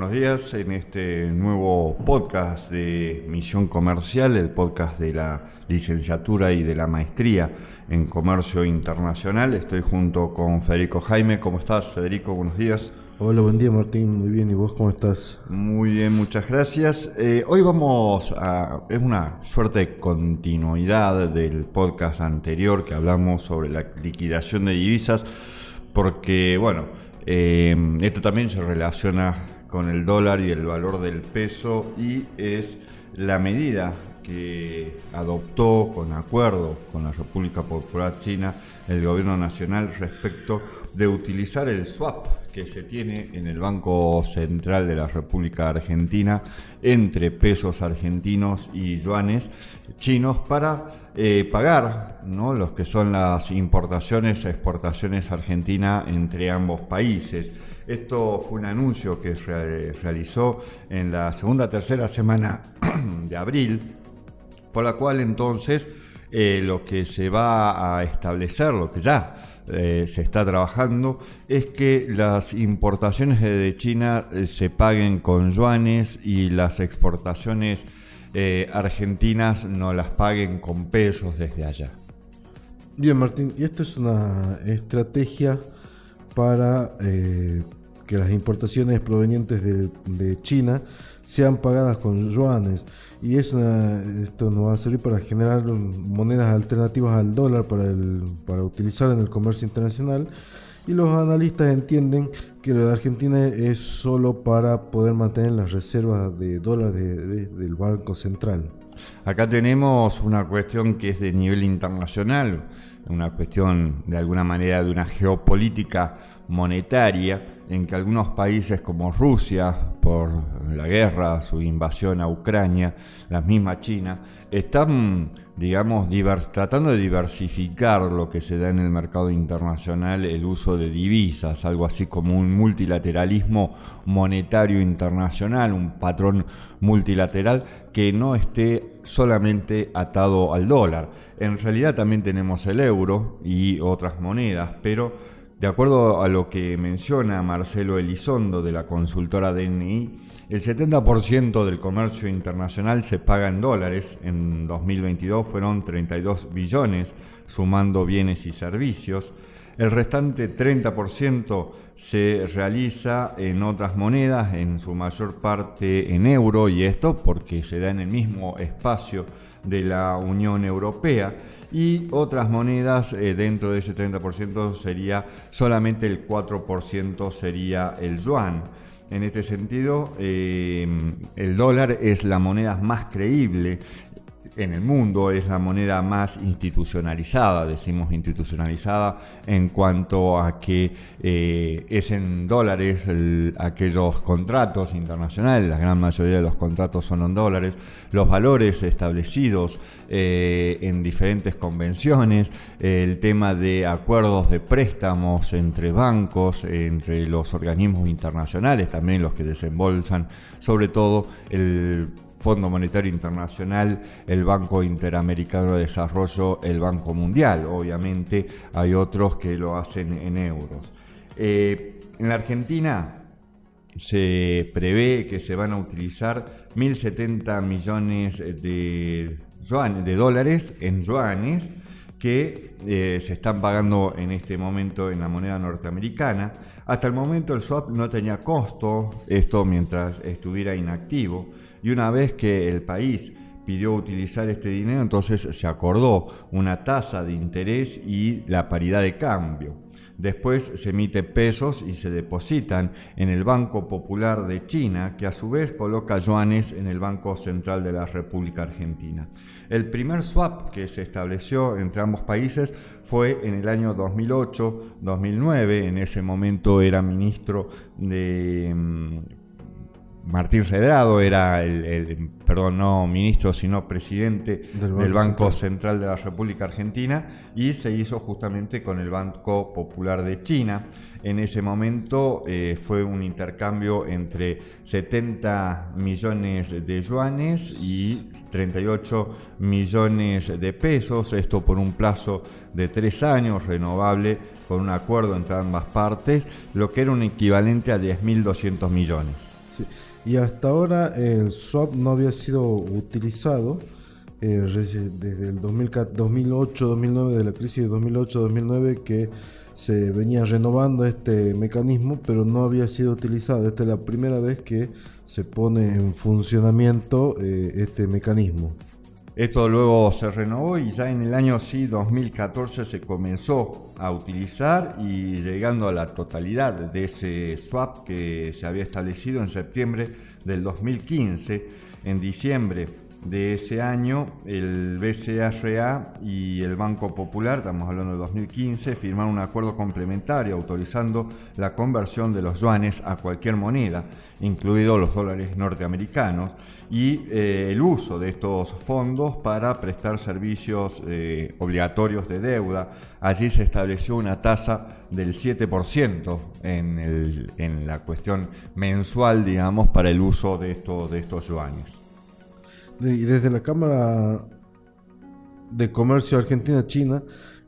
Buenos días en este nuevo podcast de Misión Comercial, el podcast de la licenciatura y de la maestría en Comercio Internacional. Estoy junto con Federico Jaime. ¿Cómo estás, Federico? Buenos días. Hola, buen día Martín, muy bien, ¿y vos cómo estás? Muy bien, muchas gracias. Eh, hoy vamos a... es una suerte de continuidad del podcast anterior que hablamos sobre la liquidación de divisas, porque, bueno, eh, esto también se relaciona con el dólar y el valor del peso y es la medida que adoptó con acuerdo con la República Popular China el gobierno nacional respecto de utilizar el swap que se tiene en el Banco Central de la República Argentina entre pesos argentinos y yuanes chinos para eh, pagar los que son las importaciones exportaciones argentinas entre ambos países. Esto fue un anuncio que se realizó en la segunda tercera semana de abril, por la cual entonces eh, lo que se va a establecer, lo que ya eh, se está trabajando, es que las importaciones de China eh, se paguen con yuanes y las exportaciones argentinas no las paguen con pesos desde allá. Bien, Martín, y esto es una estrategia para que las importaciones provenientes de, China sean pagadas con yuanes y esto nos va a servir para generar monedas alternativas al dólar para, el, para utilizar en el comercio internacional y los analistas entienden que lo de Argentina es solo para poder mantener las reservas de dólares del Banco Central. Acá tenemos una cuestión que es de nivel internacional, una cuestión de alguna manera de una geopolítica monetaria en que algunos países como Rusia, por la guerra, su invasión a Ucrania, la misma China, están, digamos, tratando de diversificar lo que se da en el mercado internacional, el uso de divisas, algo así como un multilateralismo monetario internacional, un patrón multilateral que no esté solamente atado al dólar. En realidad también tenemos el euro y otras monedas, pero de acuerdo a lo que menciona Marcelo Elizondo de la consultora DNI, el 70% del comercio internacional se paga en dólares. En 2022 fueron 32 billones, sumando bienes y servicios. El restante 30% se realiza en otras monedas, en su mayor parte en euro, y esto porque se da en el mismo espacio de la Unión Europea y otras monedas eh, dentro de ese 30% sería solamente el 4% sería el yuan. En este sentido, eh, el dólar es la moneda más creíble en el mundo es la moneda más institucionalizada, decimos institucionalizada, en cuanto a que eh, es en dólares aquellos contratos internacionales, la gran mayoría de los contratos son en dólares, los valores establecidos eh, en diferentes convenciones, el tema de acuerdos de préstamos entre bancos, entre los organismos internacionales, también los que desembolsan, sobre todo el Fondo Monetario Internacional, el Banco Interamericano de Desarrollo, el Banco Mundial. Obviamente hay otros que lo hacen en euros. Eh, en la Argentina se prevé que se van a utilizar 1.070 millones de, de dólares en yuanes que eh, se están pagando en este momento en la moneda norteamericana. Hasta el momento el swap no tenía costo, esto mientras estuviera inactivo y una vez que el país pidió utilizar este dinero, entonces se acordó una tasa de interés y la paridad de cambio. Después se emite pesos y se depositan en el Banco Popular de China, que a su vez coloca yuanes en el Banco Central de la República Argentina. El primer swap que se estableció entre ambos países fue en el año 2008-2009. En ese momento era ministro de mm, Martín Redrado era el, perdón, no ministro, sino presidente del Banco, Central. de la República Argentina y se hizo justamente con el Banco Popular de China. En ese momento eh, fue un intercambio entre 70 millones de yuanes y 38 millones de pesos, esto por un plazo de tres años renovable con un acuerdo entre ambas partes, lo que era un equivalente a 10.200 millones. Y hasta ahora el swap no había sido utilizado eh, desde el 2008-2009, de la crisis de 2008-2009, que se venía renovando este mecanismo, pero no había sido utilizado. Esta es la primera vez que se pone en funcionamiento eh, este mecanismo. Esto luego se renovó y ya en el año sí 2014 se comenzó a utilizar y llegando a la totalidad de ese swap que se había establecido en septiembre del 2015, en diciembre de ese año, el BCRA y el Banco Popular, estamos hablando de 2015, firmaron un acuerdo complementario autorizando la conversión de los yuanes a cualquier moneda, incluidos los dólares norteamericanos, y eh, el uso de estos fondos para prestar servicios eh, obligatorios de deuda. Allí se estableció una tasa del 7% en, en la cuestión mensual, digamos, para el uso de, estos de estos yuanes y desde la Cámara de Comercio Argentina-China,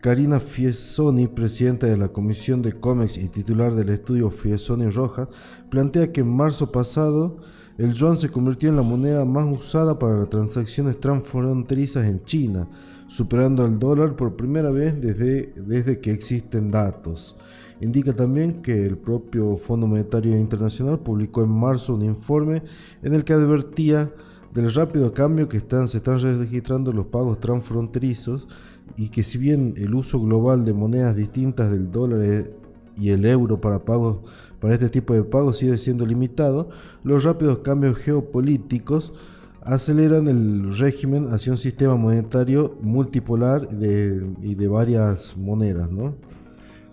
Karina Fiesoni, presidenta de la Comisión de COMEX y titular del estudio Fiesoni Roja, plantea que en marzo pasado el yuan se convirtió en la moneda más usada para transacciones transfronterizas en China, superando al dólar por primera vez desde, desde que existen datos. Indica también que el propio Fondo Monetario Internacional publicó en marzo un informe en el que advertía del rápido cambio que están, se están registrando los pagos transfronterizos y que si bien el uso global de monedas distintas del dólar y el euro para pagos para este tipo de pagos sigue siendo limitado, los rápidos cambios geopolíticos aceleran el régimen hacia un sistema monetario multipolar y de varias monedas, ¿no?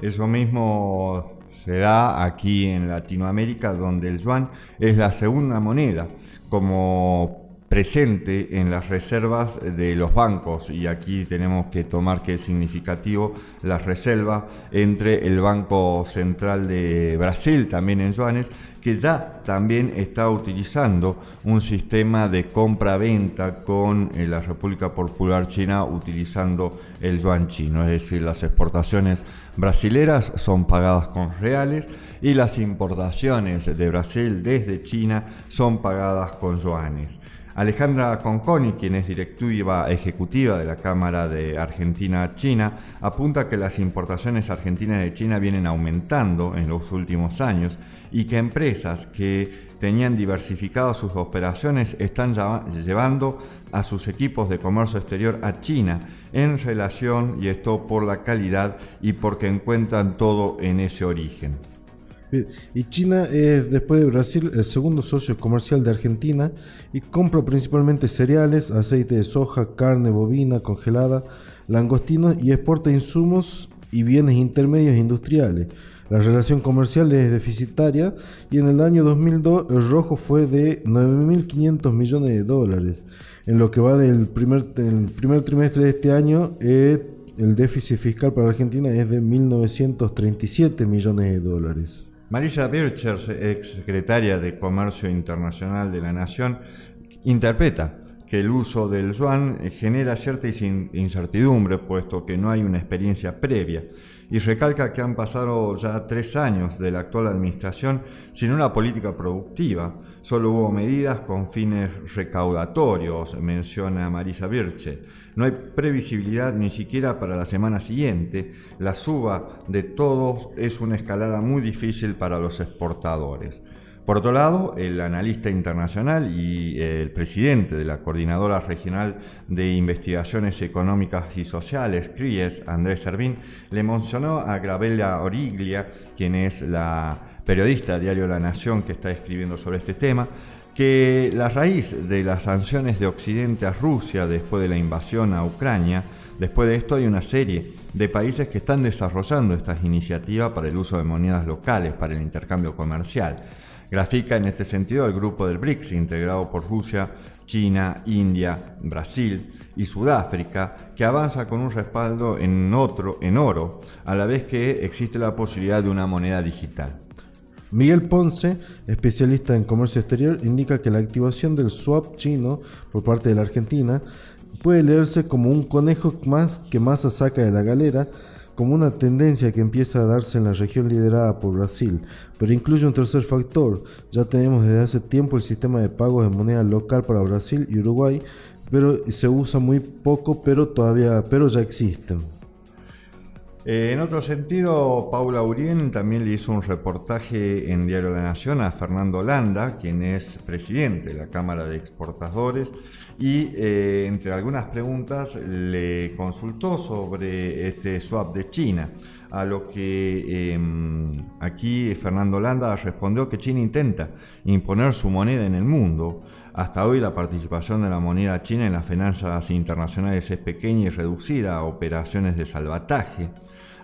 Eso mismo se da aquí en Latinoamérica, donde el yuan es la segunda moneda como presente en las reservas de los bancos y aquí tenemos que tomar que es significativo la reserva entre el Banco Central de Brasil, también en yuanes, que ya también está utilizando un sistema de compra-venta con eh, la República Popular China utilizando el yuan chino, es decir, las exportaciones brasileras son pagadas con reales y las importaciones de Brasil desde China son pagadas con yuanes. Alejandra Conconi, quien es directiva ejecutiva de la Cámara de Argentina-China, apunta que las importaciones argentinas de China vienen aumentando en los últimos años y que empresas que tenían diversificado sus operaciones están llevando a sus equipos de comercio exterior a China en relación, y esto por la calidad y porque encuentran todo en ese origen. Y China es, después de Brasil, el segundo socio comercial de Argentina y compra principalmente cereales, aceite de soja, carne bovina congelada, langostinos y exporta insumos y bienes intermedios industriales. La relación comercial es deficitaria y en el año 2002 el rojo fue de 9.500 millones de dólares. En lo que va del primer, trimestre de este año, eh, el déficit fiscal para Argentina es de 1.937 millones de dólares. Marisa Birchers, ex secretaria de Comercio Internacional de la Nación, interpreta que el uso del yuan genera cierta incertidumbre, puesto que no hay una experiencia previa y recalca que han pasado ya tres años de la actual administración sin una política productiva. Solo hubo medidas con fines recaudatorios, menciona Marisa Birche. No hay previsibilidad ni siquiera para la semana siguiente. La suba de todos es una escalada muy difícil para los exportadores. Por otro lado, el analista internacional y el presidente de la Coordinadora Regional de Investigaciones Económicas y Sociales, CRIES, Andrés Servín, le mencionó a Gravella Origlia, quien es la periodista de Diario La Nación que está escribiendo sobre este tema, que la raíz de las sanciones de Occidente a Rusia después de la invasión a Ucrania, después de esto hay una serie de países que están desarrollando estas iniciativas para el uso de monedas locales, para el intercambio comercial. Grafica en este sentido el grupo del BRICS, integrado por Rusia, China, India, Brasil y Sudáfrica, que avanza con un respaldo en, otro, en oro, a la vez que existe la posibilidad de una moneda digital. Miguel Ponce, especialista en comercio exterior, indica que la activación del swap chino por parte de la Argentina puede leerse como un conejo más que Massa saca de la galera, como una tendencia que empieza a darse en la región liderada por Brasil, pero incluye un tercer factor. Ya tenemos desde hace tiempo el sistema de pagos de moneda local para Brasil y Uruguay, pero se usa muy poco, pero todavía, pero ya existen. Eh, en otro sentido, Paula Urien también le hizo un reportaje en Diario La Nación a Fernando Landa, quien es presidente de la Cámara de Exportadores, y eh, entre algunas preguntas le consultó sobre este swap de China, a lo que em, aquí Fernando Landa respondió que China intenta imponer su moneda en el mundo. Hasta hoy la participación de la moneda china en las finanzas internacionales es pequeña y reducida a operaciones de salvataje.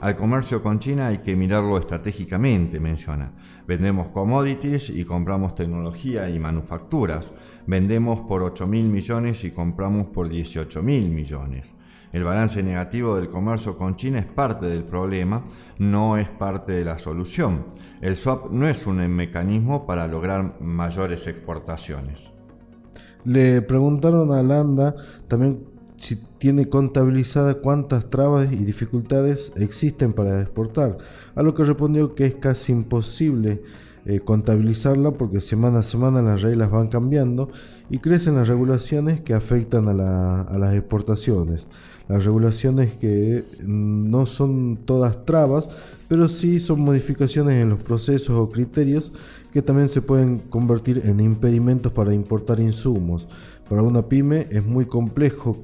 Al comercio con China hay que mirarlo estratégicamente, menciona. Vendemos commodities y compramos tecnología y manufacturas. Vendemos por 8 mil millones y compramos por 18 mil millones. El balance negativo del comercio con China es parte del problema, no es parte de la solución. El swap no es un mecanismo para lograr mayores exportaciones. Le preguntaron a Landa también si tiene contabilizada cuántas trabas y dificultades existen para exportar, a lo que respondió que es casi imposible eh, contabilizarla porque semana a semana las reglas van cambiando y crecen las regulaciones que afectan a, a las exportaciones. Las regulaciones que no son todas trabas, pero sí son modificaciones en los procesos o criterios que también se pueden convertir en impedimentos para importar insumos. Para una pyme es muy complejo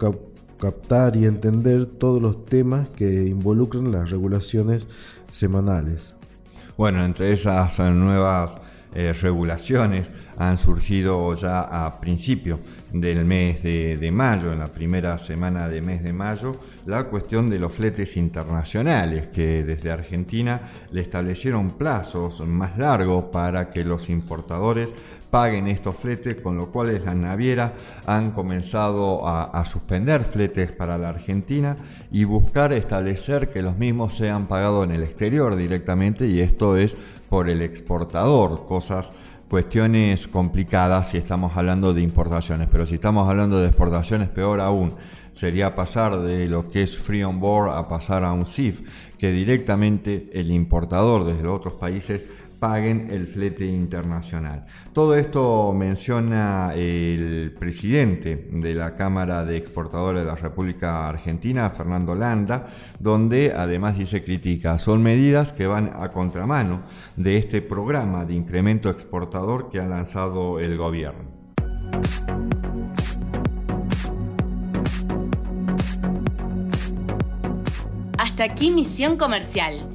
captar y entender todos los temas que involucran las regulaciones semanales. Bueno, entre esas nuevas eh, regulaciones han surgido ya a principio del mes de, mayo, en la primera semana de mes de mayo, la cuestión de los fletes internacionales, que desde Argentina le establecieron plazos más largos para que los importadores paguen estos fletes, con lo cual las navieras han comenzado a, a, suspender fletes para la Argentina y buscar establecer que los mismos sean pagados en el exterior directamente y esto es por el exportador, cosas, cuestiones complicadas si estamos hablando de importaciones, pero si estamos hablando de exportaciones, peor aún, sería pasar de lo que es free on board a pasar a un SIF, que directamente el importador desde los otros países paguen el flete internacional. Todo esto menciona el presidente de la Cámara de Exportadores de la República Argentina, Fernando Landa, donde además dice critica, son medidas que van a contramano de este programa de incremento exportador que ha lanzado el gobierno. Hasta aquí Misión Comercial